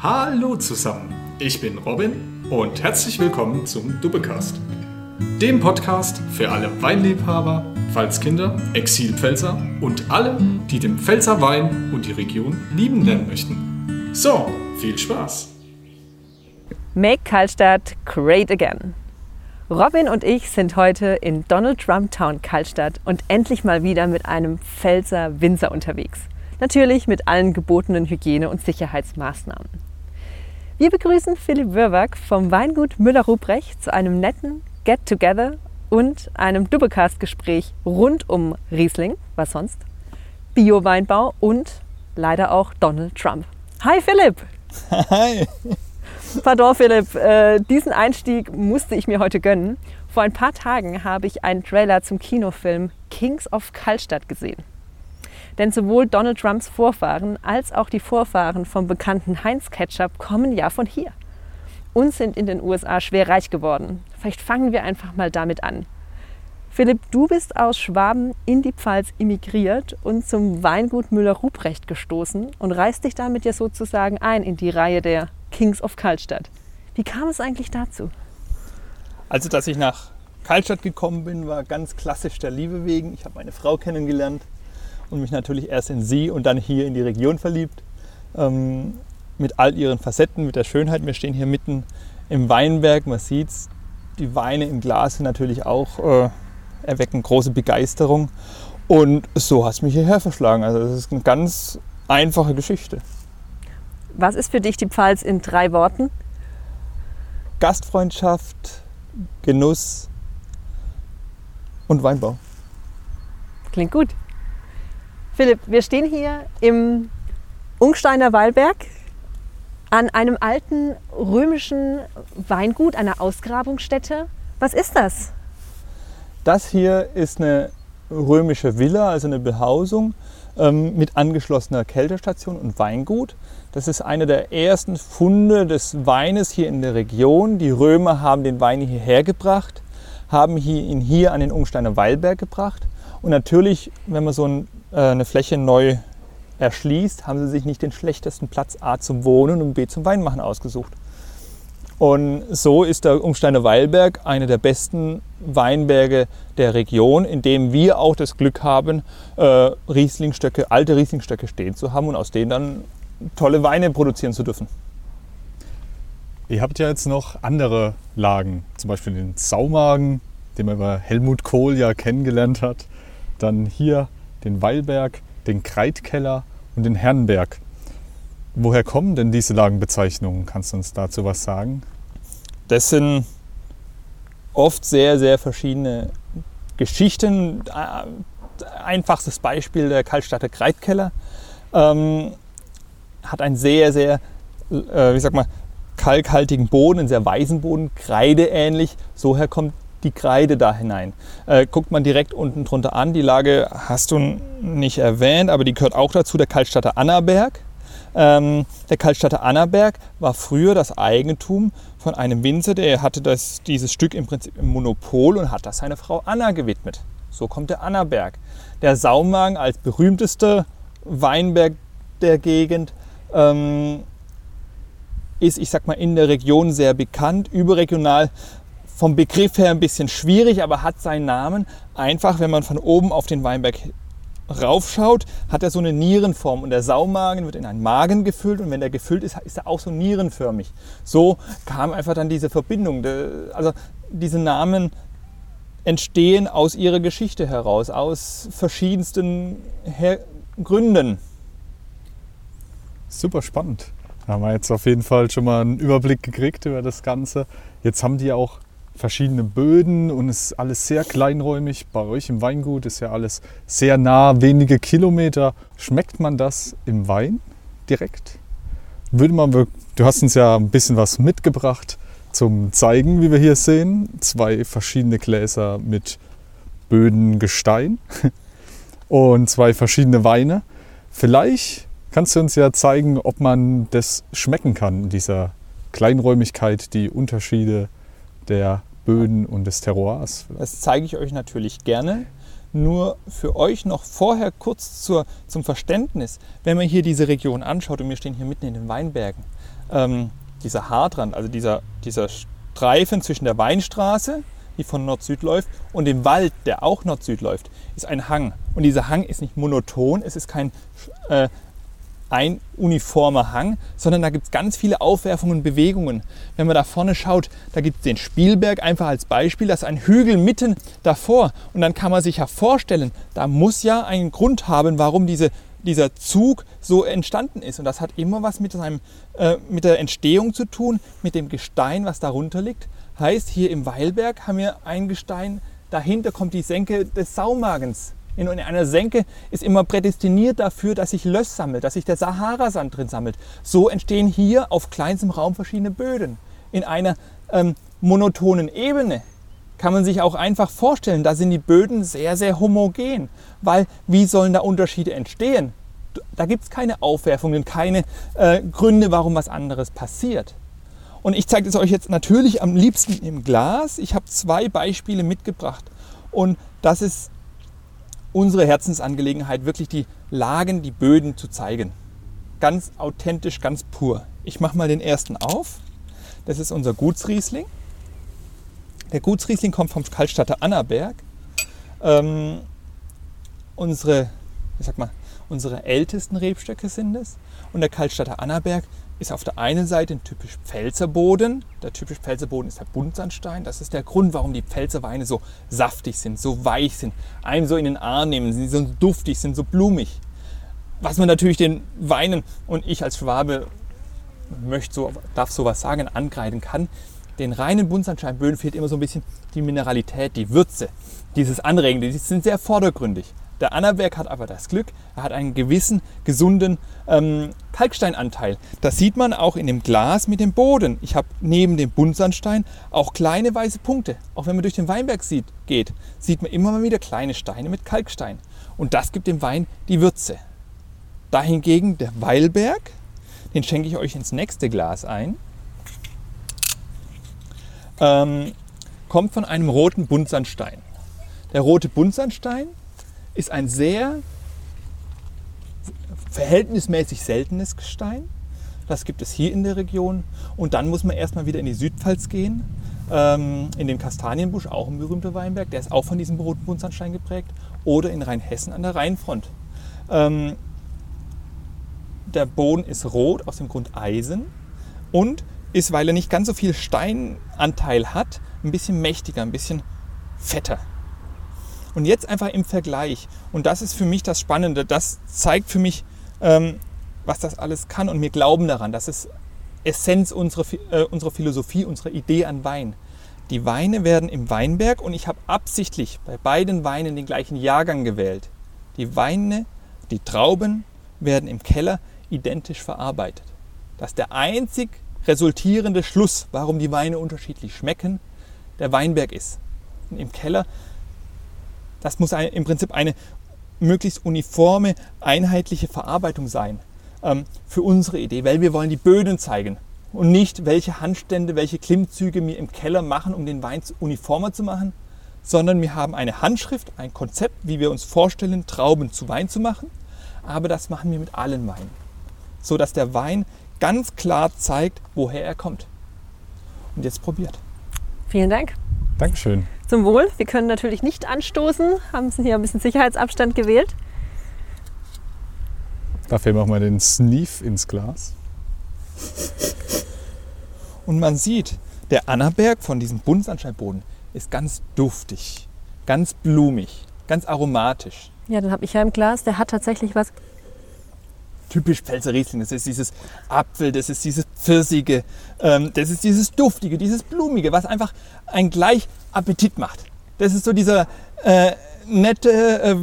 Hallo zusammen, ich bin Robin und herzlich willkommen zum Dubbecast, dem Podcast für alle Weinliebhaber, Pfalzkinder, Exilpfälzer und alle, die den Pfälzer Wein und die Region lieben lernen möchten. So, viel Spaß! Make Karlstadt great again. Robin und ich sind heute in Donald Trump Town Karlstadt und endlich mal wieder mit einem Pfälzer Winzer unterwegs. Natürlich mit allen gebotenen Hygiene- und Sicherheitsmaßnahmen. Wir begrüßen Philipp Wörwag vom Weingut Müller-Ruprecht zu einem netten Get-Together und einem Doublecast-Gespräch rund um Riesling, was sonst, Bio-Weinbau und leider auch Donald Trump. Hi Philipp! Hi! Pardon Philipp, äh, diesen Einstieg musste ich mir heute gönnen. Vor ein paar Tagen habe ich einen Trailer zum Kinofilm Kings of Kallstadt gesehen. Denn sowohl Donald Trumps Vorfahren als auch die Vorfahren vom bekannten Heinz Ketchup kommen ja von hier und sind in den USA schwer reich geworden. Vielleicht fangen wir einfach mal damit an. Philipp, du bist aus Schwaben in die Pfalz emigriert und zum Weingut Müller-Ruprecht gestoßen und reißt dich damit ja sozusagen ein in die Reihe der Kings of Kaltstadt. Wie kam es eigentlich dazu? Also, dass ich nach Kaltstadt gekommen bin, war ganz klassisch der Liebe wegen. Ich habe meine Frau kennengelernt und mich natürlich erst in sie und dann hier in die Region verliebt. Ähm, mit all ihren Facetten, mit der Schönheit. Wir stehen hier mitten im Weinberg, man sieht es. Die Weine im Glas sind natürlich auch, äh, erwecken große Begeisterung. Und so hat es mich hierher verschlagen. Also das ist eine ganz einfache Geschichte. Was ist für dich die Pfalz in drei Worten? Gastfreundschaft, Genuss und Weinbau. Klingt gut. Philipp, wir stehen hier im Ungsteiner Wallberg an einem alten römischen Weingut, einer Ausgrabungsstätte. Was ist das? Das hier ist eine römische Villa, also eine Behausung ähm, mit angeschlossener Kältestation und Weingut. Das ist einer der ersten Funde des Weines hier in der Region. Die Römer haben den Wein hierher gebracht, haben ihn hier an den Ungsteiner Weilberg gebracht. Und natürlich, wenn man so ein äh, eine Fläche neu erschließt, haben sie sich nicht den schlechtesten Platz A zum Wohnen und B zum Weinmachen ausgesucht. Und so ist der Umsteiner Weilberg einer der besten Weinberge der Region, in dem wir auch das Glück haben, äh, Rieslingstöcke, alte Rieslingstöcke stehen zu haben und aus denen dann tolle Weine produzieren zu dürfen. Ihr habt ja jetzt noch andere Lagen, zum Beispiel den Saumagen, den man über Helmut Kohl ja kennengelernt hat. Dann hier den Weilberg, den Kreitkeller und den Herrenberg. Woher kommen denn diese Lagenbezeichnungen? Kannst du uns dazu was sagen? Das sind oft sehr, sehr verschiedene Geschichten. Einfachstes Beispiel der Kaltstadter Kreitkeller ähm, hat einen sehr, sehr, äh, wie sag mal, kalkhaltigen Boden, einen sehr weißen Boden, kreideähnlich. So her kommt die Kreide da hinein. Äh, guckt man direkt unten drunter an, die Lage hast du nicht erwähnt, aber die gehört auch dazu, der Kaltstadter Annaberg. Ähm, der Kaltstadter Annaberg war früher das Eigentum von einem Winzer, der hatte das, dieses Stück im Prinzip im Monopol und hat das seiner Frau Anna gewidmet. So kommt der Annaberg. Der Saumagen als berühmtester Weinberg der Gegend ähm, ist, ich sag mal, in der Region sehr bekannt. Überregional vom Begriff her ein bisschen schwierig, aber hat seinen Namen. Einfach, wenn man von oben auf den Weinberg raufschaut, hat er so eine Nierenform und der Saumagen wird in einen Magen gefüllt und wenn der gefüllt ist, ist er auch so nierenförmig. So kam einfach dann diese Verbindung. Also diese Namen entstehen aus ihrer Geschichte heraus, aus verschiedensten Her Gründen. Super spannend. Da haben wir jetzt auf jeden Fall schon mal einen Überblick gekriegt über das Ganze. Jetzt haben die auch verschiedene Böden und es ist alles sehr kleinräumig. Bei euch im Weingut ist ja alles sehr nah, wenige Kilometer. Schmeckt man das im Wein direkt? Würde man, du hast uns ja ein bisschen was mitgebracht zum Zeigen, wie wir hier sehen. Zwei verschiedene Gläser mit Böden Gestein und zwei verschiedene Weine. Vielleicht kannst du uns ja zeigen, ob man das schmecken kann, dieser Kleinräumigkeit, die Unterschiede der Böden und des Terroirs. Das zeige ich euch natürlich gerne. Nur für euch noch vorher kurz zur, zum Verständnis, wenn man hier diese Region anschaut und wir stehen hier mitten in den Weinbergen, ähm, dieser Haardrand, also dieser, dieser Streifen zwischen der Weinstraße, die von Nord-Süd läuft, und dem Wald, der auch Nord-Süd läuft, ist ein Hang. Und dieser Hang ist nicht monoton, es ist kein äh, ein uniformer Hang, sondern da gibt es ganz viele Aufwerfungen und Bewegungen. Wenn man da vorne schaut, da gibt es den Spielberg einfach als Beispiel, das ist ein Hügel mitten davor. Und dann kann man sich ja vorstellen, da muss ja einen Grund haben, warum diese, dieser Zug so entstanden ist. Und das hat immer was mit, seinem, äh, mit der Entstehung zu tun, mit dem Gestein, was darunter liegt. Heißt, hier im Weilberg haben wir ein Gestein, dahinter kommt die Senke des Saumagens in einer Senke ist immer prädestiniert dafür, dass sich Löss sammelt, dass sich der Sahara-Sand drin sammelt. So entstehen hier auf kleinstem Raum verschiedene Böden. In einer ähm, monotonen Ebene kann man sich auch einfach vorstellen, da sind die Böden sehr, sehr homogen. Weil wie sollen da Unterschiede entstehen? Da gibt es keine Aufwerfungen, keine äh, Gründe, warum was anderes passiert. Und ich zeige es euch jetzt natürlich am liebsten im Glas. Ich habe zwei Beispiele mitgebracht. Und das ist unsere Herzensangelegenheit, wirklich die Lagen, die Böden zu zeigen. Ganz authentisch, ganz pur. Ich mache mal den ersten auf. Das ist unser Gutsriesling. Der Gutsriesling kommt vom Kaltstadter Annaberg. Ähm, unsere, ich sag mal, unsere ältesten Rebstöcke sind es. Und der Kaltstadter Annaberg ist auf der einen Seite ein typisch Pfälzer Boden. Der typisch Pfälzer Boden ist der Buntsandstein. Das ist der Grund, warum die Pfälzer Weine so saftig sind, so weich sind, einem so in den Arm nehmen, sind so duftig, sind so blumig. Was man natürlich den Weinen und ich als Schwabe möchte so, darf sowas sagen, angreifen kann. Den reinen Buntsandsteinböden fehlt immer so ein bisschen die Mineralität, die Würze, dieses Anregende. Die sind sehr vordergründig. Der Annaberg hat aber das Glück, er hat einen gewissen gesunden ähm, Kalksteinanteil. Das sieht man auch in dem Glas mit dem Boden. Ich habe neben dem Buntsandstein auch kleine weiße Punkte. Auch wenn man durch den Weinberg sieht, geht, sieht man immer mal wieder kleine Steine mit Kalkstein. Und das gibt dem Wein die Würze. Dahingegen der Weilberg, den schenke ich euch ins nächste Glas ein, ähm, kommt von einem roten Buntsandstein. Der rote Buntsandstein ist ein sehr verhältnismäßig seltenes Gestein. Das gibt es hier in der Region. Und dann muss man erstmal wieder in die Südpfalz gehen, ähm, in den Kastanienbusch, auch ein berühmter Weinberg. Der ist auch von diesem roten Buntsandstein geprägt. Oder in Rheinhessen an der Rheinfront. Ähm, der Boden ist rot, aus dem Grund Eisen. Und ist, weil er nicht ganz so viel Steinanteil hat, ein bisschen mächtiger, ein bisschen fetter. Und jetzt einfach im Vergleich. Und das ist für mich das Spannende. Das zeigt für mich, ähm, was das alles kann. Und wir glauben daran. Das ist Essenz unserer, äh, unserer Philosophie, unserer Idee an Wein. Die Weine werden im Weinberg und ich habe absichtlich bei beiden Weinen den gleichen Jahrgang gewählt. Die Weine, die Trauben werden im Keller identisch verarbeitet. Das ist der einzig resultierende Schluss, warum die Weine unterschiedlich schmecken, der Weinberg ist. Und Im Keller das muss im Prinzip eine möglichst uniforme, einheitliche Verarbeitung sein ähm, für unsere Idee, weil wir wollen die Böden zeigen und nicht, welche Handstände, welche Klimmzüge wir im Keller machen, um den Wein uniformer zu machen, sondern wir haben eine Handschrift, ein Konzept, wie wir uns vorstellen, Trauben zu Wein zu machen, aber das machen wir mit allen Weinen, so dass der Wein ganz klar zeigt, woher er kommt. Und jetzt probiert. Vielen Dank. Dankeschön. Zum Wohl. Wir können natürlich nicht anstoßen, haben hier ein bisschen Sicherheitsabstand gewählt. Dafür machen wir den Sneef ins Glas. Und man sieht, der Annaberg von diesem Buntsandsteinboden ist ganz duftig, ganz blumig, ganz aromatisch. Ja, dann habe ich ja im Glas, der hat tatsächlich was typisch Pfälzer Riesling. Das ist dieses Apfel, das ist dieses Pfirsige, ähm, das ist dieses Duftige, dieses Blumige, was einfach ein gleich Appetit macht. Das ist so dieser äh, nette, äh,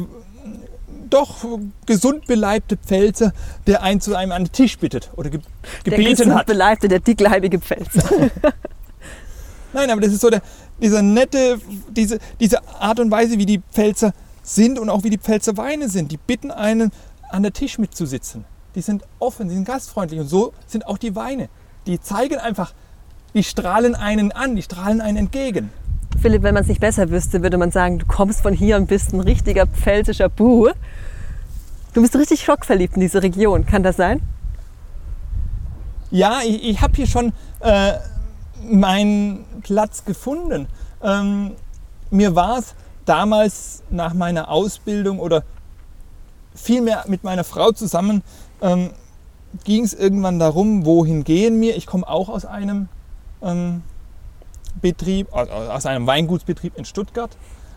doch gesund beleibte Pfälzer, der einen zu einem an den Tisch bittet oder ge gebeten der gesund hat. beleibte, der dickleibige Pfälzer. Nein, aber das ist so der, dieser nette, diese, diese Art und Weise, wie die Pfälzer sind und auch wie die Pfälzer Weine sind. Die bitten einen, an der Tisch mitzusitzen die sind offen, die sind gastfreundlich und so sind auch die Weine. Die zeigen einfach, die strahlen einen an, die strahlen einen entgegen. Philipp, wenn man es nicht besser wüsste, würde man sagen, du kommst von hier und bist ein richtiger pfälzischer Bu. Du bist richtig schockverliebt in diese Region. Kann das sein? Ja, ich, ich habe hier schon äh, meinen Platz gefunden. Ähm, mir war es damals nach meiner Ausbildung oder vielmehr mit meiner Frau zusammen, ähm, ging es irgendwann darum, wohin gehen wir. Ich komme auch aus einem ähm, Betrieb, aus einem Weingutsbetrieb in Stuttgart.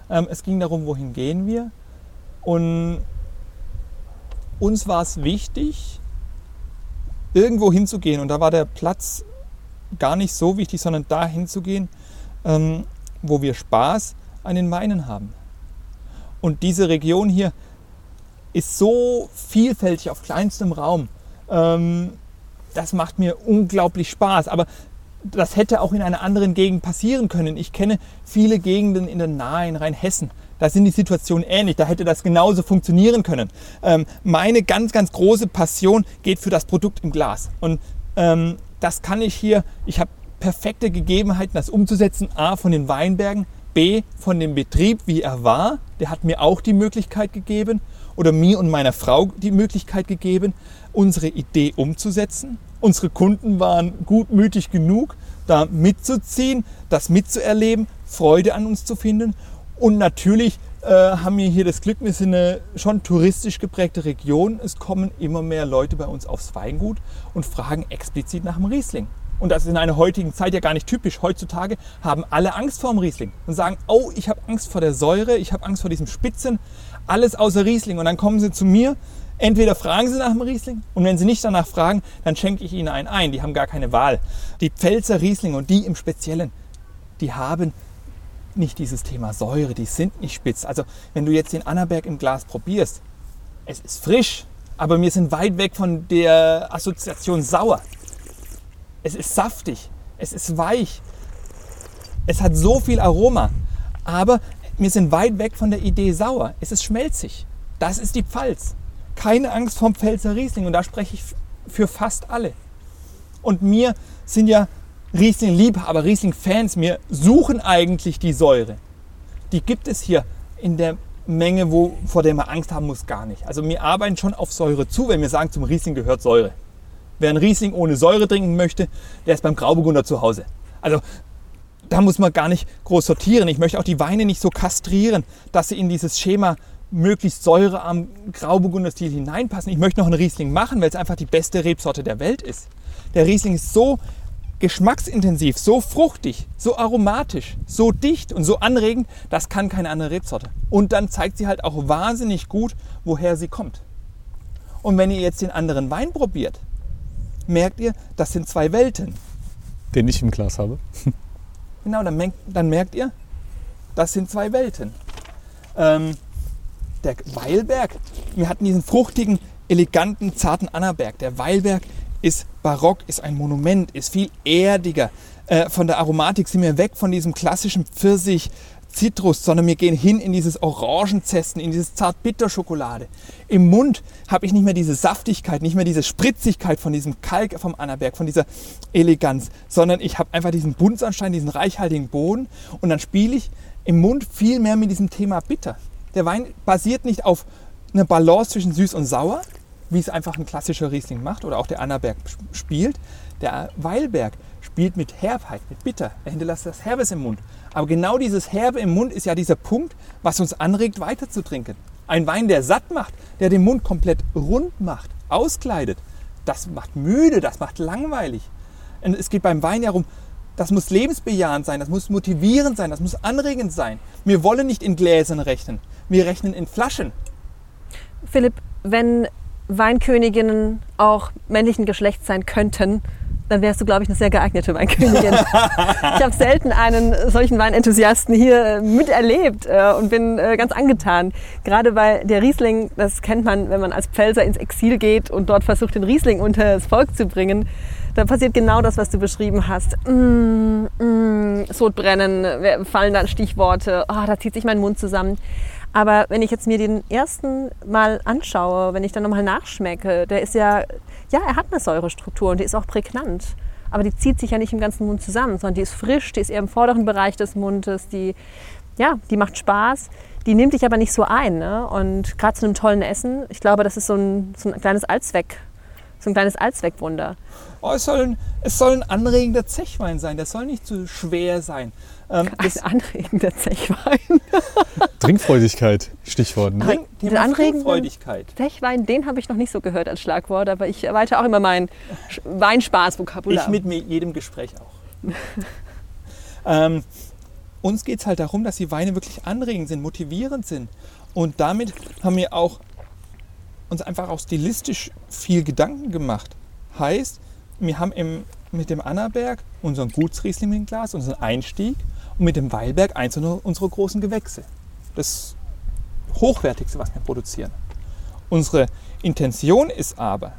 Ähm, es ging darum, wohin gehen wir. Und uns war es wichtig, irgendwo hinzugehen. Und da war der Platz gar nicht so wichtig, sondern da hinzugehen, ähm, wo wir Spaß an den Weinen haben. Und diese Region hier ist so vielfältig auf kleinstem Raum. Ähm, das macht mir unglaublich Spaß. Aber das hätte auch in einer anderen Gegend passieren können. Ich kenne viele Gegenden in der Nahe in Rheinhessen. Da sind die Situationen ähnlich. Da hätte das genauso funktionieren können. Ähm, meine ganz, ganz große Passion geht für das Produkt im Glas. Und ähm, das kann ich hier, ich habe perfekte Gegebenheiten, das umzusetzen. A, von den Weinbergen, B, von dem Betrieb, wie er war. Der hat mir auch die Möglichkeit gegeben oder mir und meiner Frau die Möglichkeit gegeben, unsere Idee umzusetzen. Unsere Kunden waren gutmütig genug, da mitzuziehen, das mitzuerleben, Freude an uns zu finden. Und natürlich äh, haben wir hier das Glück, wir sind eine schon touristisch geprägte Region. Es kommen immer mehr Leute bei uns aufs Weingut und fragen explizit nach dem Riesling. Und das ist in einer heutigen Zeit ja gar nicht typisch. Heutzutage haben alle Angst vor dem Riesling und sagen, oh, ich habe Angst vor der Säure, ich habe Angst vor diesem Spitzen, alles außer Riesling. Und dann kommen sie zu mir, entweder fragen sie nach dem Riesling und wenn sie nicht danach fragen, dann schenke ich ihnen einen ein. Die haben gar keine Wahl. Die Pfälzer Riesling und die im Speziellen, die haben nicht dieses Thema Säure, die sind nicht spitz. Also wenn du jetzt den Annaberg im Glas probierst, es ist frisch, aber wir sind weit weg von der Assoziation sauer. Es ist saftig, es ist weich, es hat so viel Aroma, aber wir sind weit weg von der Idee sauer. Es ist schmelzig. Das ist die Pfalz. Keine Angst vom Pfälzer Riesling und da spreche ich für fast alle. Und mir sind ja Riesling-Liebhaber, Riesling-Fans, mir suchen eigentlich die Säure. Die gibt es hier in der Menge, wo, vor der man Angst haben muss, gar nicht. Also wir arbeiten schon auf Säure zu, wenn wir sagen, zum Riesling gehört Säure. Wer ein Riesling ohne Säure trinken möchte, der ist beim Grauburgunder zu Hause. Also da muss man gar nicht groß sortieren. Ich möchte auch die Weine nicht so kastrieren, dass sie in dieses Schema möglichst säurearm Grauburgunder-Stil hineinpassen. Ich möchte noch einen Riesling machen, weil es einfach die beste Rebsorte der Welt ist. Der Riesling ist so geschmacksintensiv, so fruchtig, so aromatisch, so dicht und so anregend, das kann keine andere Rebsorte. Und dann zeigt sie halt auch wahnsinnig gut, woher sie kommt. Und wenn ihr jetzt den anderen Wein probiert, merkt ihr, das sind zwei Welten. Den ich im Glas habe. Genau, dann merkt, dann merkt ihr, das sind zwei Welten. Ähm, der Weilberg, wir hatten diesen fruchtigen, eleganten, zarten Annaberg. Der Weilberg ist barock, ist ein Monument, ist viel erdiger. Äh, von der Aromatik sind wir weg von diesem klassischen Pfirsich, Zitrus, sondern wir gehen hin in dieses Orangenzesten, in dieses Zartbitterschokolade. Im Mund habe ich nicht mehr diese Saftigkeit, nicht mehr diese Spritzigkeit von diesem Kalk vom Annaberg, von dieser Eleganz, sondern ich habe einfach diesen Buntsandstein, diesen reichhaltigen Boden und dann spiele ich im Mund viel mehr mit diesem Thema Bitter. Der Wein basiert nicht auf einer Balance zwischen süß und sauer, wie es einfach ein klassischer Riesling macht oder auch der Annaberg spielt. Der Weilberg spielt mit Herbheit, mit Bitter. Er hinterlässt das Herbes im Mund. Aber genau dieses Herbe im Mund ist ja dieser Punkt, was uns anregt, weiter zu trinken. Ein Wein, der satt macht, der den Mund komplett rund macht, auskleidet, das macht müde, das macht langweilig. Und es geht beim Wein ja darum, das muss lebensbejahend sein, das muss motivierend sein, das muss anregend sein. Wir wollen nicht in Gläsern rechnen, wir rechnen in Flaschen. Philipp, wenn Weinköniginnen auch männlichen Geschlechts sein könnten, dann wärst du, glaube ich, eine sehr geeignete Weinkönigin. ich habe selten einen solchen Weinenthusiasten hier äh, miterlebt äh, und bin äh, ganz angetan. Gerade weil der Riesling, das kennt man, wenn man als Pfälzer ins Exil geht und dort versucht, den Riesling unter das Volk zu bringen. Da passiert genau das, was du beschrieben hast. Mm, mm, Sodbrennen, fallen dann Stichworte, oh, da zieht sich mein Mund zusammen. Aber wenn ich jetzt mir den ersten mal anschaue, wenn ich dann nochmal nachschmecke, der ist ja, ja, er hat eine Säurestruktur und die ist auch prägnant. aber die zieht sich ja nicht im ganzen Mund zusammen, sondern die ist frisch, die ist eher im vorderen Bereich des Mundes, die, ja, die macht Spaß, die nimmt dich aber nicht so ein. Ne? Und gerade zu einem tollen Essen, ich glaube, das ist so ein, so ein kleines Allzweck, so ein kleines Allzweckwunder. Oh, es, soll ein, es soll ein anregender Zechwein sein, der soll nicht zu schwer sein. Ähm, ein anregender Zechwein. Trinkfreudigkeit, Stichwort. Ne? Trink, den anregenden Zechwein, den habe ich noch nicht so gehört als Schlagwort, aber ich erweitere auch immer mein Weinspaß-Vokabular. Ich mit jedem Gespräch auch. ähm, uns geht es halt darum, dass die Weine wirklich anregend sind, motivierend sind. Und damit haben wir auch uns einfach auch stilistisch viel Gedanken gemacht. Heißt, wir haben im, mit dem Annaberg unseren Gutsriesling im Glas, unseren Einstieg und mit dem Weilberg eins unserer großen Gewächse. Das Hochwertigste, was wir produzieren. Unsere Intention ist aber,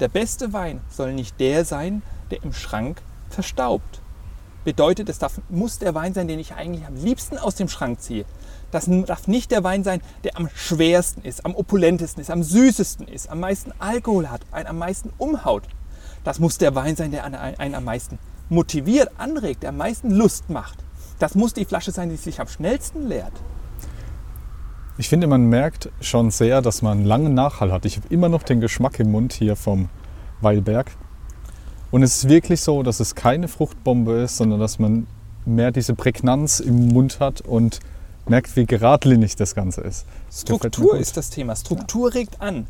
der beste Wein soll nicht der sein, der im Schrank verstaubt. Bedeutet, es darf, muss der Wein sein, den ich eigentlich am liebsten aus dem Schrank ziehe. Das darf nicht der Wein sein, der am schwersten ist, am opulentesten ist, am süßesten ist, am meisten Alkohol hat, einen am meisten umhaut. Das muss der Wein sein, der einen am meisten motiviert, anregt, der am meisten Lust macht. Das muss die Flasche sein, die sich am schnellsten leert. Ich finde, man merkt schon sehr, dass man einen langen Nachhall hat. Ich habe immer noch den Geschmack im Mund hier vom Weilberg. Und es ist wirklich so, dass es keine Fruchtbombe ist, sondern dass man mehr diese Prägnanz im Mund hat und merkt, wie geradlinig das Ganze ist. Struktur ist das Thema. Struktur regt an.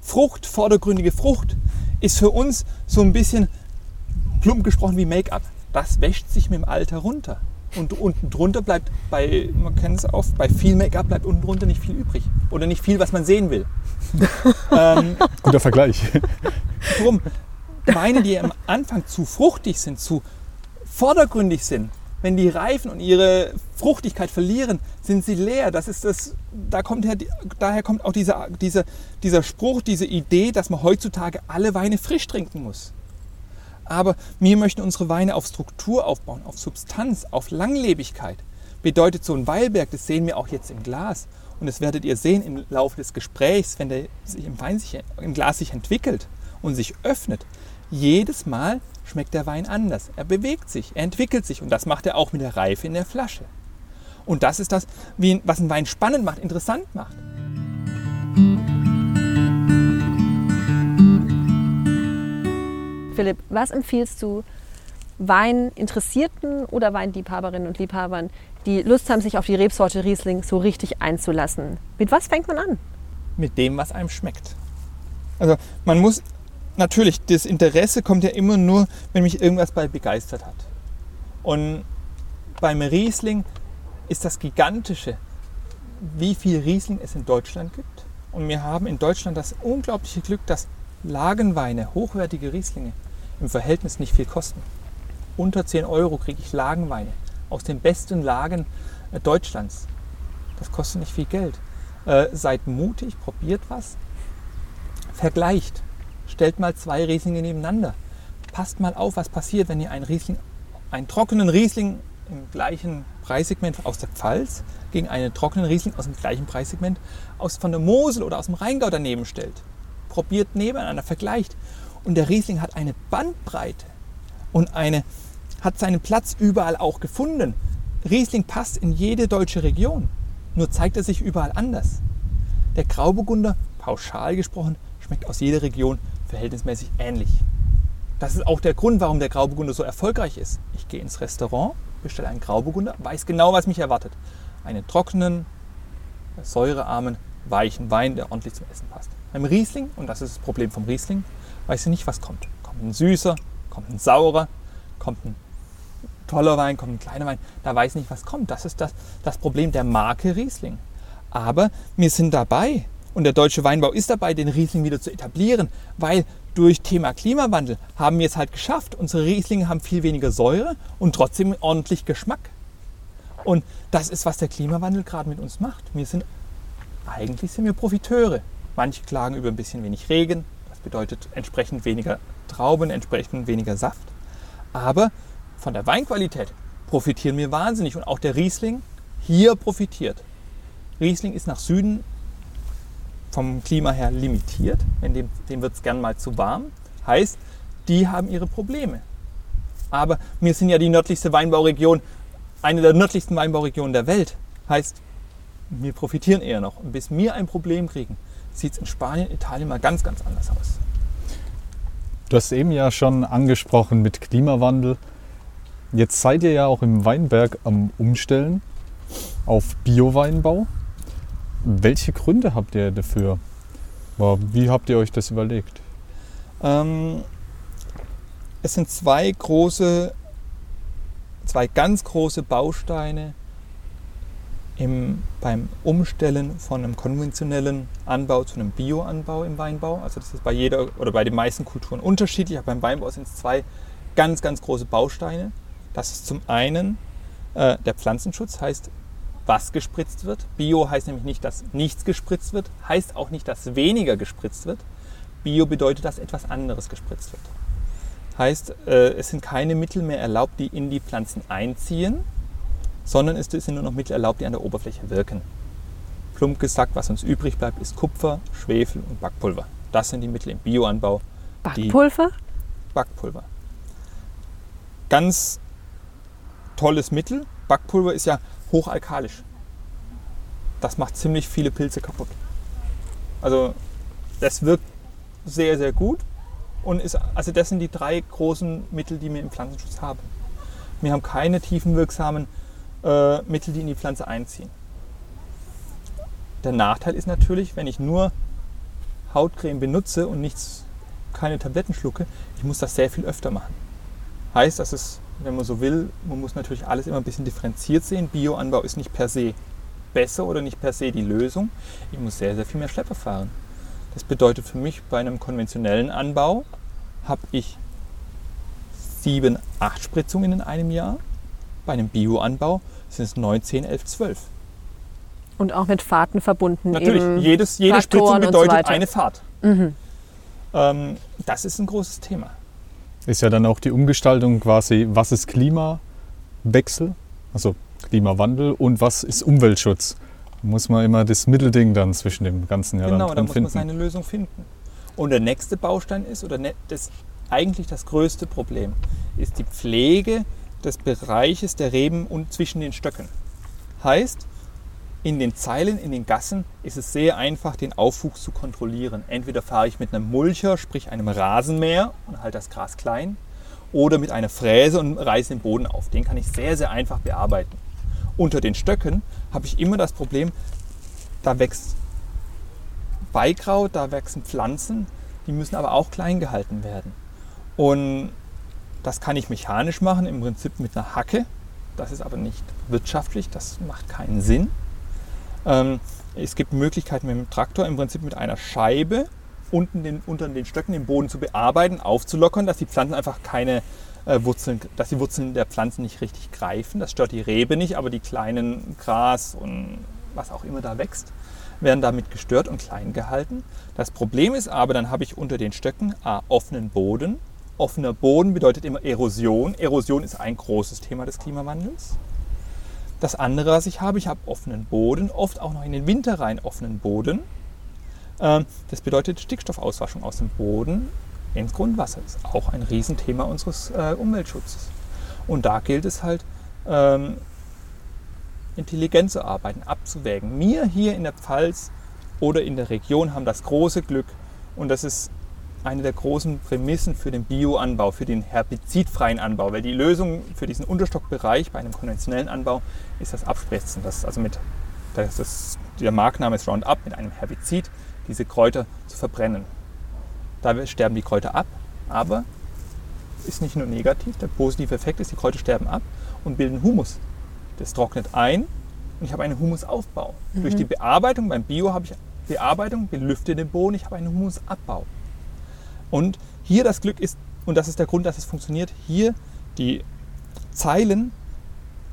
Frucht, vordergründige Frucht, ist für uns so ein bisschen plump gesprochen wie Make-up. Das wäscht sich mit dem Alter runter. Und unten drunter bleibt bei, man kennt es oft, bei viel Make-up bleibt unten drunter nicht viel übrig. Oder nicht viel, was man sehen will. ähm, Guter Vergleich. Drum, Weine, die am Anfang zu fruchtig sind, zu vordergründig sind, wenn die reifen und ihre Fruchtigkeit verlieren, sind sie leer. Das ist das, da kommt her, daher kommt auch dieser, dieser, dieser Spruch, diese Idee, dass man heutzutage alle Weine frisch trinken muss. Aber wir möchten unsere Weine auf Struktur aufbauen, auf Substanz, auf Langlebigkeit. Bedeutet so ein Weilberg, das sehen wir auch jetzt im Glas. Und das werdet ihr sehen im Laufe des Gesprächs, wenn der sich im, Wein sich, im Glas sich entwickelt und sich öffnet. Jedes Mal schmeckt der Wein anders. Er bewegt sich, er entwickelt sich und das macht er auch mit der Reife in der Flasche. Und das ist das, was einen Wein spannend macht, interessant macht. Philipp, was empfiehlst du Weininteressierten oder Weinliebhaberinnen und Liebhabern, die Lust haben, sich auf die Rebsorte Riesling so richtig einzulassen? Mit was fängt man an? Mit dem, was einem schmeckt. Also man muss natürlich, das Interesse kommt ja immer nur, wenn mich irgendwas bei begeistert hat. Und beim Riesling ist das Gigantische, wie viel Riesling es in Deutschland gibt. Und wir haben in Deutschland das unglaubliche Glück, dass Lagenweine, hochwertige Rieslinge, im Verhältnis nicht viel kosten. Unter 10 Euro kriege ich Lagenweine aus den besten Lagen äh, Deutschlands. Das kostet nicht viel Geld. Äh, seid mutig, probiert was, vergleicht. Stellt mal zwei Rieslinge nebeneinander. Passt mal auf, was passiert, wenn ihr einen, Riesling, einen trockenen Riesling im gleichen Preissegment aus der Pfalz gegen einen trockenen Riesling aus dem gleichen Preissegment aus, von der Mosel oder aus dem Rheingau daneben stellt. Probiert nebeneinander, vergleicht. Und der Riesling hat eine Bandbreite und eine, hat seinen Platz überall auch gefunden. Riesling passt in jede deutsche Region, nur zeigt er sich überall anders. Der Grauburgunder, pauschal gesprochen, schmeckt aus jeder Region verhältnismäßig ähnlich. Das ist auch der Grund, warum der Grauburgunder so erfolgreich ist. Ich gehe ins Restaurant, bestelle einen Grauburgunder, weiß genau, was mich erwartet. Einen trockenen, säurearmen, weichen Wein, der ordentlich zum Essen passt. Beim Riesling, und das ist das Problem vom Riesling, weiß ich nicht, was kommt. Kommt ein süßer, kommt ein saurer, kommt ein toller Wein, kommt ein kleiner Wein. Da weiß ich nicht, was kommt. Das ist das, das Problem der Marke Riesling. Aber wir sind dabei, und der deutsche Weinbau ist dabei, den Riesling wieder zu etablieren, weil durch Thema Klimawandel haben wir es halt geschafft. Unsere Rieslinge haben viel weniger Säure und trotzdem ordentlich Geschmack. Und das ist, was der Klimawandel gerade mit uns macht. Wir sind, eigentlich sind wir Profiteure. Manche klagen über ein bisschen wenig Regen. Bedeutet entsprechend weniger Trauben, entsprechend weniger Saft. Aber von der Weinqualität profitieren wir wahnsinnig. Und auch der Riesling hier profitiert. Riesling ist nach Süden vom Klima her limitiert, in dem, dem wird es gern mal zu warm. Heißt, die haben ihre Probleme. Aber wir sind ja die nördlichste Weinbauregion, eine der nördlichsten Weinbauregionen der Welt. Heißt, wir profitieren eher noch. Und bis wir ein Problem kriegen, sieht es in Spanien, Italien mal ganz, ganz anders aus. Du hast eben ja schon angesprochen mit Klimawandel. Jetzt seid ihr ja auch im Weinberg am Umstellen auf Bioweinbau. Welche Gründe habt ihr dafür? Wie habt ihr euch das überlegt? Ähm, es sind zwei große, zwei ganz große Bausteine im, beim Umstellen von einem konventionellen Anbau zu einem Bioanbau im Weinbau. Also das ist bei jeder oder bei den meisten Kulturen unterschiedlich, aber beim Weinbau sind es zwei ganz, ganz große Bausteine. Das ist zum einen äh, der Pflanzenschutz, heißt, was gespritzt wird. Bio heißt nämlich nicht, dass nichts gespritzt wird, heißt auch nicht, dass weniger gespritzt wird. Bio bedeutet, dass etwas anderes gespritzt wird. Heißt, äh, es sind keine Mittel mehr erlaubt, die in die Pflanzen einziehen, sondern es sind nur noch Mittel erlaubt, die an der Oberfläche wirken. Plump gesagt, was uns übrig bleibt, ist Kupfer, Schwefel und Backpulver. Das sind die Mittel im Bioanbau. Backpulver? Backpulver. Ganz tolles Mittel. Backpulver ist ja hochalkalisch. Das macht ziemlich viele Pilze kaputt. Also das wirkt sehr, sehr gut. Und ist, also das sind die drei großen Mittel, die wir im Pflanzenschutz haben. Wir haben keine tiefenwirksamen äh, Mittel, die in die Pflanze einziehen. Der Nachteil ist natürlich, wenn ich nur Hautcreme benutze und nichts, keine Tabletten schlucke, ich muss das sehr viel öfter machen. Heißt, dass es, wenn man so will, man muss natürlich alles immer ein bisschen differenziert sehen. Bioanbau ist nicht per se besser oder nicht per se die Lösung. Ich muss sehr, sehr viel mehr Schlepper fahren. Das bedeutet für mich, bei einem konventionellen Anbau habe ich sieben, acht Spritzungen in einem Jahr. Bei einem Bioanbau sind es 9, 10, 11, 12. Und auch mit Fahrten verbunden. Natürlich, jedes, jede Spritzung bedeutet so eine Fahrt. Mhm. Ähm, das ist ein großes Thema. Ist ja dann auch die Umgestaltung quasi, was ist Klimawechsel, also Klimawandel und was ist Umweltschutz. Da muss man immer das Mittelding dann zwischen dem ganzen Jahr Genau, da muss finden. man seine Lösung finden. Und der nächste Baustein ist, oder ne, das, eigentlich das größte Problem, ist die Pflege des Bereiches der Reben und zwischen den Stöcken. Heißt, in den Zeilen, in den Gassen ist es sehr einfach, den Aufwuchs zu kontrollieren. Entweder fahre ich mit einem Mulcher, sprich einem Rasenmäher und halte das Gras klein, oder mit einer Fräse und reiße den Boden auf. Den kann ich sehr, sehr einfach bearbeiten. Unter den Stöcken habe ich immer das Problem, da wächst Beikraut, da wachsen Pflanzen, die müssen aber auch klein gehalten werden. Und das kann ich mechanisch machen, im Prinzip mit einer Hacke. Das ist aber nicht wirtschaftlich, das macht keinen Sinn. Ähm, es gibt Möglichkeiten mit dem Traktor im Prinzip mit einer Scheibe unten den, unter den Stöcken den Boden zu bearbeiten, aufzulockern, dass die Pflanzen einfach keine äh, Wurzeln, dass die Wurzeln der Pflanzen nicht richtig greifen. Das stört die Rebe nicht, aber die kleinen Gras und was auch immer da wächst, werden damit gestört und klein gehalten. Das Problem ist aber, dann habe ich unter den Stöcken A, offenen Boden Offener Boden bedeutet immer Erosion. Erosion ist ein großes Thema des Klimawandels. Das andere, was ich habe, ich habe offenen Boden, oft auch noch in den Winter rein offenen Boden. Ähm, das bedeutet Stickstoffauswaschung aus dem Boden ins Grundwasser. Das ist auch ein Riesenthema unseres äh, Umweltschutzes. Und da gilt es halt, ähm, intelligent zu arbeiten, abzuwägen. Wir hier in der Pfalz oder in der Region haben das große Glück, und das ist eine der großen Prämissen für den Bioanbau, für den herbizidfreien Anbau. Weil die Lösung für diesen Unterstockbereich bei einem konventionellen Anbau ist das Abspritzen. Das also mit, das ist, der Markname ist Roundup, mit einem Herbizid diese Kräuter zu verbrennen. Da sterben die Kräuter ab, aber ist nicht nur negativ. Der positive Effekt ist, die Kräuter sterben ab und bilden Humus. Das trocknet ein und ich habe einen Humusaufbau. Mhm. Durch die Bearbeitung, beim Bio habe ich Bearbeitung, belüfte den Boden, ich habe einen Humusabbau. Und hier das Glück ist, und das ist der Grund, dass es funktioniert, hier die Zeilen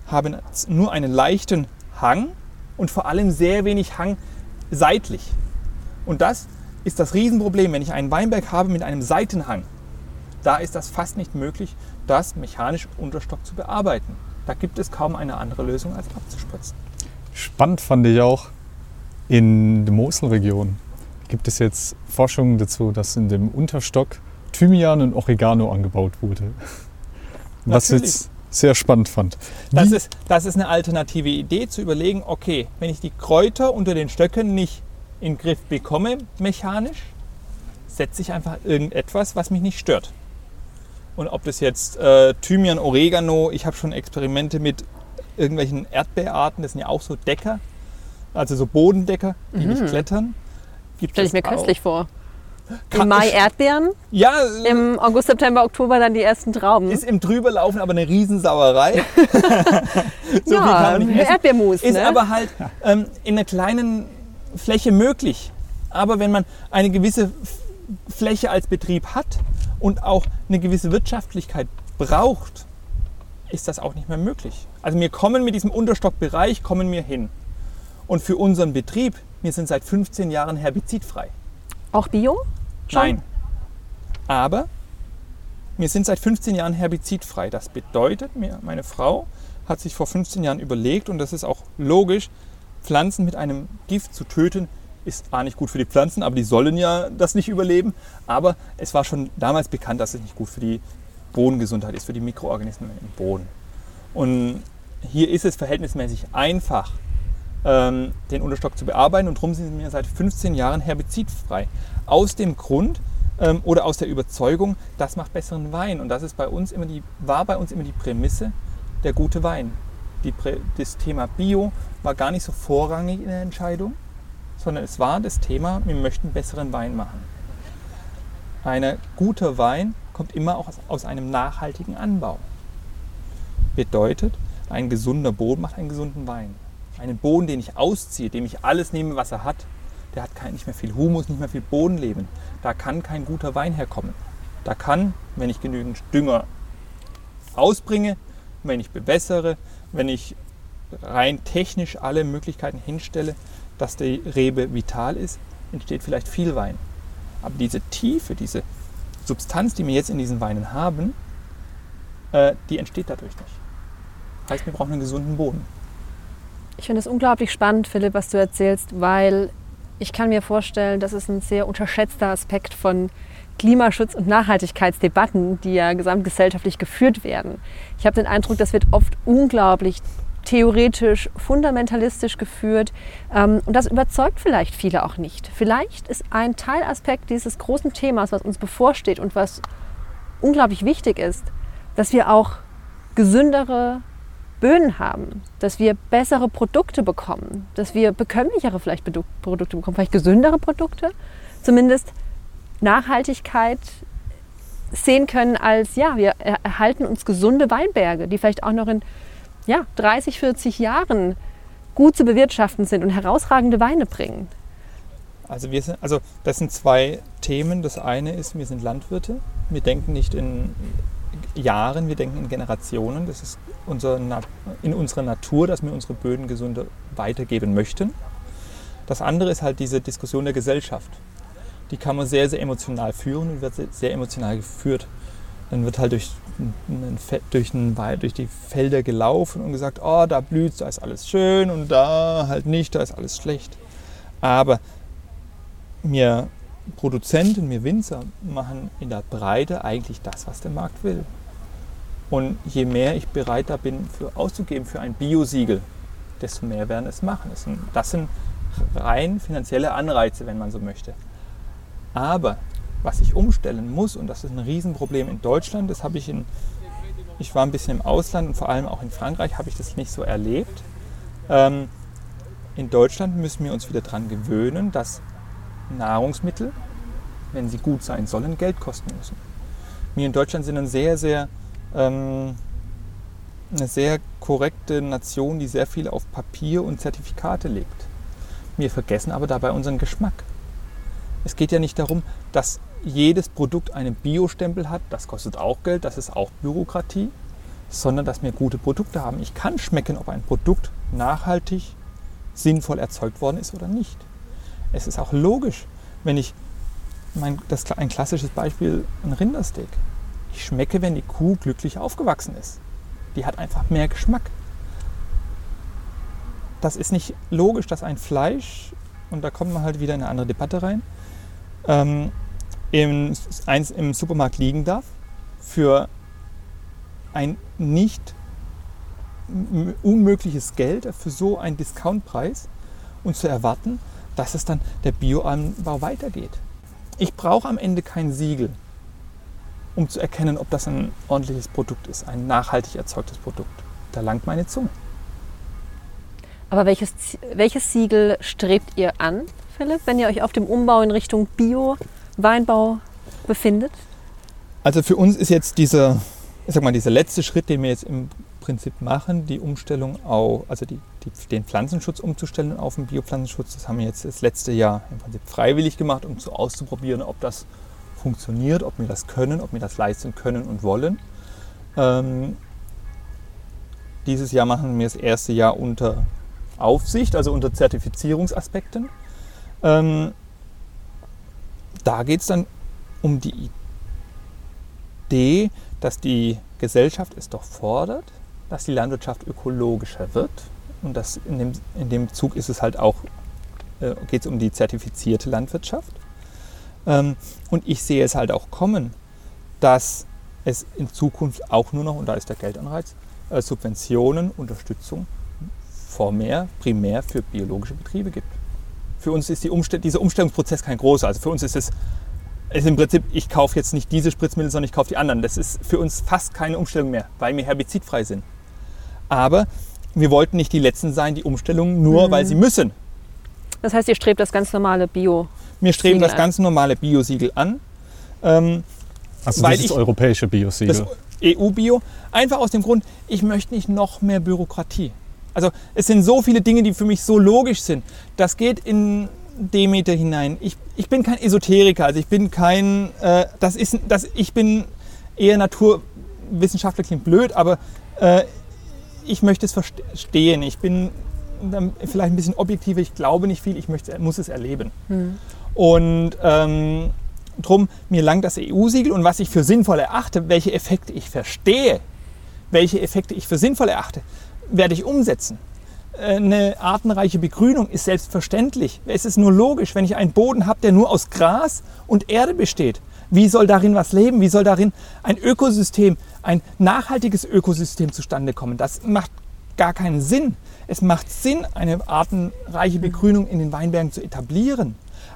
haben nur einen leichten Hang und vor allem sehr wenig Hang seitlich. Und das ist das Riesenproblem, wenn ich einen Weinberg habe mit einem Seitenhang. Da ist das fast nicht möglich, das mechanisch Unterstock zu bearbeiten. Da gibt es kaum eine andere Lösung als abzuspritzen. Spannend fand ich auch in der Moselregion gibt es jetzt Forschungen dazu, dass in dem Unterstock Thymian und Oregano angebaut wurde. was Natürlich. jetzt sehr spannend fand. Das ist, das ist eine alternative Idee, zu überlegen, okay, wenn ich die Kräuter unter den Stöcken nicht in den Griff bekomme, mechanisch, setze ich einfach irgendetwas, was mich nicht stört. Und ob das jetzt äh, Thymian, Oregano, ich habe schon Experimente mit irgendwelchen Erdbeerarten, das sind ja auch so Decker, also so Bodendecker, die nicht klettern. Gibt Stelle ich mir auch. köstlich vor. Kann- Im Mai Erdbeeren, Ja, im August, September, Oktober dann die ersten Trauben. ist im Drüberlaufen aber eine Riesensauerei. so viel kann ja, man nicht essen. Erdbeermus. Ist ne? aber halt ähm, in einer kleinen Fläche möglich. Aber wenn man eine gewisse Fläche als Betrieb hat und auch eine gewisse Wirtschaftlichkeit braucht, ist das auch nicht mehr möglich. Also wir kommen mit diesem Unterstockbereich, kommen wir hin. Und für unseren Betrieb, wir sind seit 15 Jahren herbizidfrei. Auch Bio? Schon? Nein. Aber wir sind seit 15 Jahren herbizidfrei. Das bedeutet, mir, meine Frau hat sich vor 15 Jahren überlegt, und das ist auch logisch, Pflanzen mit einem Gift zu töten, ist A nicht gut für die Pflanzen, aber die sollen ja das nicht überleben. Aber es war schon damals bekannt, dass es nicht gut für die Bodengesundheit ist, für die Mikroorganismen im Boden. Und hier ist es verhältnismäßig einfach, ähm, den Unterstock zu bearbeiten und darum sind wir seit 15 Jahren herbizidfrei. Aus dem Grund ähm, oder aus der Überzeugung, das macht besseren Wein und das ist bei uns immer die, war bei uns immer die Prämisse der gute Wein. Die das Thema Bio war gar nicht so vorrangig in der Entscheidung, sondern es war das Thema, wir möchten besseren Wein machen. Ein guter Wein kommt immer auch aus, aus einem nachhaltigen Anbau. Bedeutet, ein gesunder Boden macht einen gesunden Wein. Einen Boden, den ich ausziehe, dem ich alles nehme, was er hat, der hat kein, nicht mehr viel Humus, nicht mehr viel Bodenleben. Da kann kein guter Wein herkommen. Da kann, wenn ich genügend Dünger ausbringe, wenn ich bewässere, wenn ich rein technisch alle Möglichkeiten hinstelle, dass die Rebe vital ist, entsteht vielleicht viel Wein. Aber diese Tiefe, diese Substanz, die wir jetzt in diesen Weinen haben, äh, die entsteht dadurch nicht. Heißt, wir brauchen einen gesunden Boden. Ich finde es unglaublich spannend, Philipp, was du erzählst, weil ich kann mir vorstellen, das ist ein sehr unterschätzter Aspekt von Klimaschutz und Nachhaltigkeitsdebatten, die ja gesamtgesellschaftlich geführt werden. Ich habe den Eindruck, das wird oft unglaublich theoretisch, fundamentalistisch geführt ähm, und das überzeugt vielleicht viele auch nicht. Vielleicht ist ein Teilaspekt dieses großen Themas, was uns bevorsteht und was unglaublich wichtig ist, dass wir auch gesündere Böden haben, dass wir bessere Produkte bekommen, dass wir bekömmlichere vielleicht Produkte bekommen, vielleicht gesündere Produkte, zumindest Nachhaltigkeit sehen können als, ja, wir er- erhalten uns gesunde Weinberge, die vielleicht auch noch in ja, 30, 40 Jahren gut zu bewirtschaften sind und herausragende Weine bringen. Also, wir sind, also das sind zwei Themen. Das eine ist, wir sind Landwirte. Wir denken nicht in Jahren, wir denken in Generationen. Das ist unser, in unserer Natur, dass wir unsere Böden gesunde weitergeben möchten. Das andere ist halt diese Diskussion der Gesellschaft. Die kann man sehr, sehr emotional führen und wird sehr- emotional geführt. Dann wird halt durch, einen durch, einen durch die Felder gelaufen und gesagt, oh, da blüht da ist alles schön und da halt nicht, da ist alles schlecht. Aber wir Produzenten, wir Winzer machen in der Breite eigentlich das, was der Markt will. Und je mehr ich bereit bin, für auszugeben für ein Biosiegel, desto mehr werden es machen. Das sind, das sind rein finanzielle Anreize, wenn man so möchte. Aber was ich umstellen muss, und das ist ein Riesenproblem in Deutschland, das habe ich in, ich war ein bisschen im Ausland und vor allem auch in Frankreich habe ich das nicht so erlebt. Ähm, in Deutschland müssen wir uns wieder daran gewöhnen, dass Nahrungsmittel, wenn sie gut sein sollen, Geld kosten müssen. Wir in Deutschland sind ein sehr, sehr, ähm, eine sehr korrekte Nation, die sehr viel auf Papier und Zertifikate legt. Wir vergessen aber dabei unseren Geschmack. Es geht ja nicht darum, dass jedes Produkt einen Biostempel hat, das kostet auch Geld, das ist auch Bürokratie, sondern dass wir gute Produkte haben. Ich kann schmecken, ob ein Produkt nachhaltig, sinnvoll erzeugt worden ist oder nicht. Es ist auch logisch, wenn ich, mein, das, ein klassisches Beispiel, ein Rindersteak. Ich schmecke, wenn die Kuh glücklich aufgewachsen ist. Die hat einfach mehr Geschmack. Das ist nicht logisch, dass ein Fleisch, und da kommt man halt wieder in eine andere Debatte rein, ähm, im, eins im Supermarkt liegen darf für ein nicht unmögliches Geld für so einen Discountpreis und zu erwarten, dass es dann der Bioanbau weitergeht. Ich brauche am Ende kein Siegel, um zu erkennen, ob das ein ordentliches Produkt ist, ein nachhaltig erzeugtes Produkt. Da langt meine Zunge. Aber welches, welches Siegel strebt ihr an, Philipp, wenn ihr euch auf dem Umbau in Richtung Bio-Weinbau befindet? Also für uns ist jetzt dieser, ich sag mal, dieser letzte Schritt, den wir jetzt im Prinzip machen, die Umstellung auf, also die, die, den Pflanzenschutz umzustellen auf den Biopflanzenschutz, das haben wir jetzt das letzte Jahr im Prinzip freiwillig gemacht, um so auszuprobieren, ob das funktioniert, ob wir das können, ob wir das leisten können und wollen. Ähm, dieses Jahr machen wir das erste Jahr unter Aufsicht, also unter Zertifizierungsaspekten. Ähm, da geht es dann um die Idee, dass die Gesellschaft es doch fordert, dass die Landwirtschaft ökologischer wird. Und das in, dem, in dem Zug ist es halt auch, äh, geht es um die zertifizierte Landwirtschaft. Ähm, und ich sehe es halt auch kommen, dass es in Zukunft auch nur noch, und da ist der Geldanreiz, äh, Subventionen, Unterstützung formär, primär für biologische Betriebe gibt. Für uns ist die Umstell dieser Umstellungsprozess kein großer. Also für uns ist es ist im Prinzip, ich kaufe jetzt nicht diese Spritzmittel, sondern ich kaufe die anderen. Das ist für uns fast keine Umstellung mehr, weil wir herbizidfrei sind. Aber wir wollten nicht die Letzten sein, die Umstellung nur, Mhm. weil sie müssen. Das heißt, ihr strebt das ganz normale Bio. Wir streben Siegel das ganz normale Biosiegel an. Ähm, Also Weil dieses ich- europäische Biosiegel. das EU-Bio. Einfach aus dem Grund, ich möchte nicht noch mehr Bürokratie. Also es sind so viele Dinge, die für mich so logisch sind. Das geht in Demeter hinein. Ich, ich bin kein Esoteriker, also ich bin kein, äh, das ist, das, ich bin eher Naturwissenschaftler, klingt blöd, aber äh, ich möchte es verstehen. Ich bin dann vielleicht ein bisschen objektiver, ich glaube nicht viel, ich möchte, muss es erleben. Und ähm, drum, mir langt das EU-Siegel und was ich für sinnvoll erachte, welche Effekte ich verstehe, welche Effekte ich für sinnvoll erachte, werde ich umsetzen. Äh, Eine artenreiche Begrünung ist selbstverständlich. Es ist nur logisch, wenn ich einen Boden habe, der nur aus Gras und Erde besteht. Wie soll darin was leben? Wie soll darin ein Ökosystem, ein nachhaltiges Ökosystem zustande kommen? Das macht gar keinen Sinn. Es macht Sinn, eine artenreiche Begrünung in den Weinbergen zu etablieren.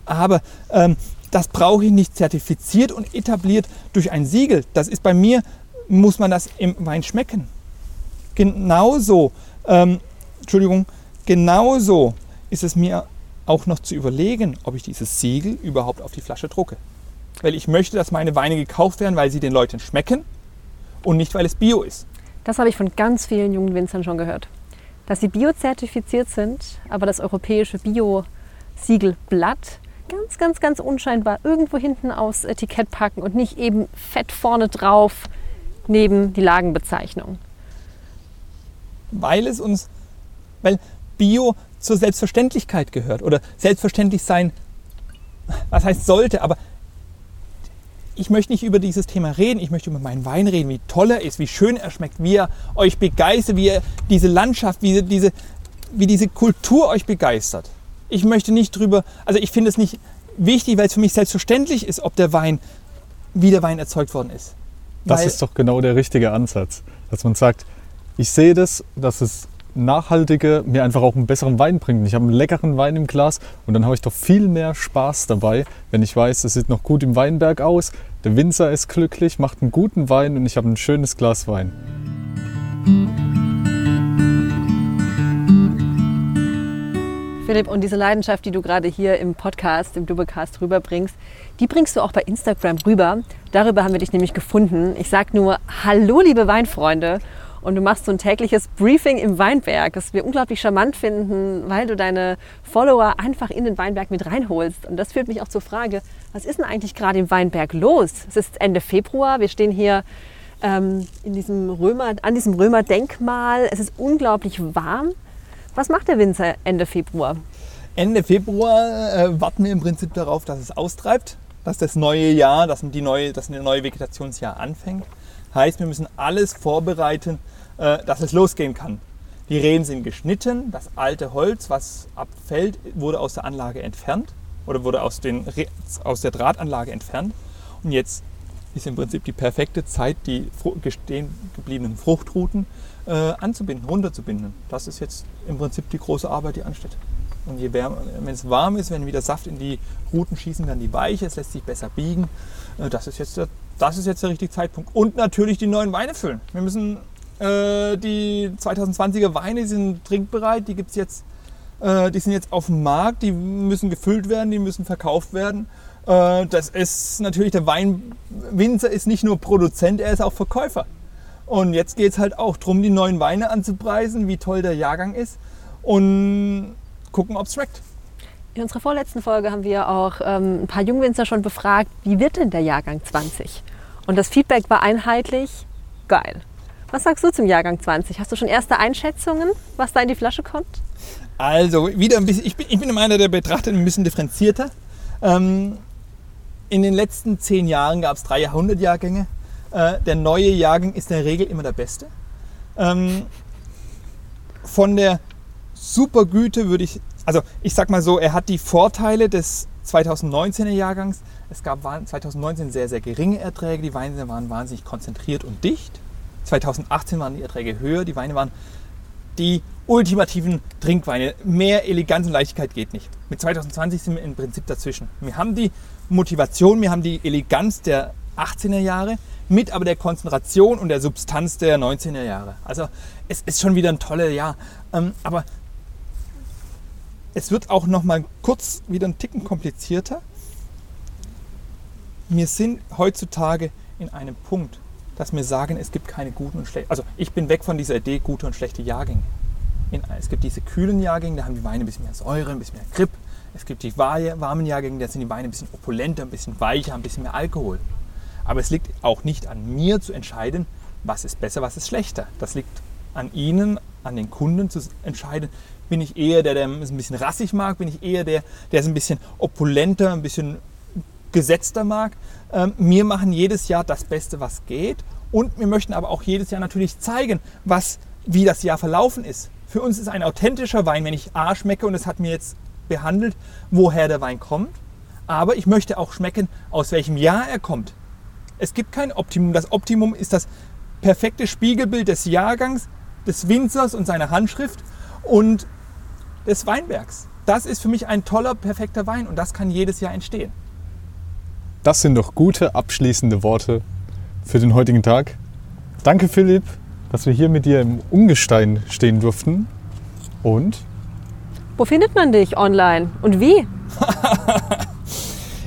Aber ähm, das brauche ich nicht zertifiziert und etabliert durch ein Siegel. Das ist bei mir, muss man das im Wein schmecken. Genauso, ähm, Entschuldigung, genauso ist es mir auch noch zu überlegen, ob ich dieses Siegel überhaupt auf die Flasche drucke. Weil ich möchte, dass meine Weine gekauft werden, weil sie den Leuten schmecken und nicht, weil es Bio ist. Das habe ich von ganz vielen jungen Winzern schon gehört. Dass sie biozertifiziert sind, aber das europäische Bio-Siegelblatt ganz, ganz, ganz unscheinbar irgendwo hinten aufs Etikett packen und nicht eben fett vorne drauf neben die Lagenbezeichnung. weil es uns, weil Bio zur Selbstverständlichkeit gehört oder selbstverständlich sein, was heißt sollte, aber ich möchte nicht über dieses Thema reden, ich möchte über meinen Wein reden, wie toll er ist, wie schön er schmeckt, wie er euch begeistert, wie er diese Landschaft, wie diese, wie diese Kultur euch begeistert. Ich möchte nicht drüber, also ich finde es nicht wichtig, weil es für mich selbstverständlich ist, ob der Wein, wie der Wein erzeugt worden ist. Das Weil- ist doch genau der richtige Ansatz. Dass man sagt, ich sehe das, dass es nachhaltige mir einfach auch einen besseren Wein bringt. Ich habe einen leckeren Wein im Glas und dann habe ich doch viel mehr Spaß dabei, wenn ich weiß, es sieht noch gut im Weinberg aus, der Winzer ist glücklich, macht einen guten Wein und ich habe ein schönes Glas Wein. Philipp, und diese Leidenschaft, die du gerade hier im Podcast, im Doublecast rüberbringst, die bringst du auch bei Instagram rüber. Darüber haben wir dich nämlich gefunden. Ich sag nur, hallo liebe Weinfreunde. Und du machst so ein tägliches Briefing im Weinberg, das wir unglaublich charmant finden, weil du deine Follower einfach in den Weinberg mit reinholst. Und das führt mich auch zur Frage, was ist denn eigentlich gerade im Weinberg los? Es ist Ende Februar, wir stehen hier ähm, in diesem Römer, an diesem Römerdenkmal. Es ist unglaublich warm. Was macht der Winzer Ende Februar? Ende Februar äh, warten wir im Prinzip darauf, dass es austreibt, dass das neue Jahr, dass, die neue, neues Vegetationsjahr anfängt. Heißt, wir müssen alles vorbereiten, äh, dass es losgehen kann. Die Reben sind geschnitten, das alte Holz, was abfällt, wurde aus der Anlage entfernt oder wurde aus, den, aus der Drahtanlage entfernt. Und jetzt ist im Prinzip die perfekte Zeit, die stehen gebliebenen Fruchtruten äh, anzubinden, runterzubinden. Das ist jetzt im Prinzip die große Arbeit, die ansteht. Und je wärmer, wenn es warm ist, wenn wieder Saft in die Ruten schießen, dann die Weiche, es lässt sich besser biegen. Äh, das, ist jetzt der, das ist jetzt der richtige Zeitpunkt. Und natürlich die neuen Weine füllen. Wir müssen äh, die 2020er Weine, die sind trinkbereit, die gibt es jetzt äh, die sind jetzt auf dem Markt, die müssen gefüllt werden, die müssen verkauft werden. Äh, das ist natürlich, der Weinwinzer ist nicht nur Produzent, er ist auch Verkäufer. Und jetzt geht es halt auch darum, die neuen Weine anzupreisen, wie toll der Jahrgang ist und gucken, ob es schmeckt. In unserer vorletzten Folge haben wir auch ähm, ein paar Jungwinzer schon befragt, wie wird denn der Jahrgang 20? Und das Feedback war einheitlich geil. Was sagst du zum Jahrgang 20? Hast du schon erste Einschätzungen, was da in die Flasche kommt? Also, wieder ein bisschen, ich bin, ich bin einer, der betrachtet ein bisschen differenzierter. Ähm, in den letzten zehn Jahren gab es drei Jahrhundertjahrgänge. Äh, der neue Jahrgang ist in der Regel immer der beste. Ähm, von der Supergüte würde ich, also ich sag mal so, er hat die Vorteile des 2019er Jahrgangs. Es gab 2019 sehr, sehr geringe Erträge. Die Weine waren wahnsinnig konzentriert und dicht. 2018 waren die Erträge höher. Die Weine waren die ultimativen Trinkweine. Mehr Eleganz und Leichtigkeit geht nicht. Mit 2020 sind wir im Prinzip dazwischen. Wir haben die Motivation, wir haben die Eleganz der 18er Jahre mit aber der Konzentration und der Substanz der 19er Jahre. Also es ist schon wieder ein tolles Jahr. Ähm, aber es wird auch noch mal kurz wieder ein Ticken komplizierter. Wir sind heutzutage in einem Punkt, dass wir sagen, es gibt keine guten und schlechten. Also ich bin weg von dieser Idee, gute und schlechte Jahrgänge. In, es gibt diese kühlen Jahrgänge, da haben die Weine ein bisschen mehr Säure, ein bisschen mehr Grip. Es gibt die warmen Jahrgänge, da sind die Weine ein bisschen opulenter, ein bisschen weicher, ein bisschen mehr Alkohol. Aber es liegt auch nicht an mir zu entscheiden, was ist besser, was ist schlechter. Das liegt an Ihnen, an den Kunden zu entscheiden. Bin ich eher der, der es ein bisschen rassig mag? Bin ich eher der, der es ein bisschen opulenter, ein bisschen gesetzter mag? Ähm, wir machen jedes Jahr das Beste, was geht. Und wir möchten aber auch jedes Jahr natürlich zeigen, was, wie das Jahr verlaufen ist. Für uns ist ein authentischer Wein, wenn ich A schmecke, und es hat mir jetzt behandelt, woher der Wein kommt. Aber ich möchte auch schmecken, aus welchem Jahr er kommt. Es gibt kein Optimum. Das Optimum ist das perfekte Spiegelbild des Jahrgangs, des Winzers und seiner Handschrift und des Weinbergs. Das ist für mich ein toller, perfekter Wein und das kann jedes Jahr entstehen. Das sind doch gute abschließende Worte für den heutigen Tag. Danke Philipp, dass wir hier mit dir im Ungestein stehen durften. Und? Wo findet man dich online und wie?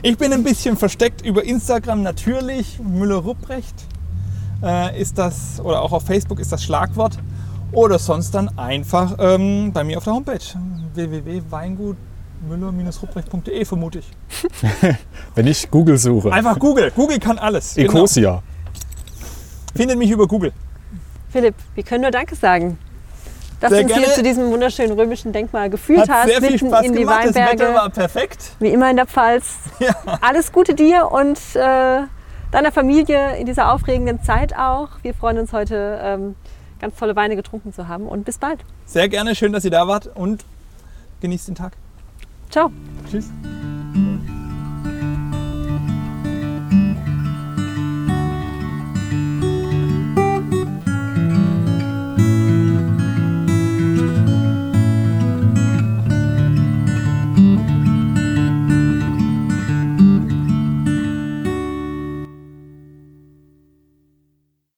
ich bin ein bisschen versteckt über Instagram natürlich. Müller-Rupprecht äh, ist das, oder auch auf Facebook ist das Schlagwort. Oder sonst dann einfach ähm, bei mir auf der Homepage www.weingut müller-ruprecht.de vermute ich. Wenn ich Google suche. Einfach Google. Google kann alles. Ecosia. Genau. Findet mich über Google. Philipp, wir können nur Danke sagen. Dass Sehr du uns gerne. hier zu diesem wunderschönen römischen Denkmal geführt Hat hast, sehr viel Spaß in die gemacht. Das Wetter Weinberge. war perfekt. Wie immer in der Pfalz. Ja. Alles Gute dir und äh, deiner Familie in dieser aufregenden Zeit auch. Wir freuen uns heute, ähm, ganz tolle Weine getrunken zu haben und bis bald. Sehr gerne. Schön, dass ihr da wart und genießt den Tag. Ciao. Tschüss.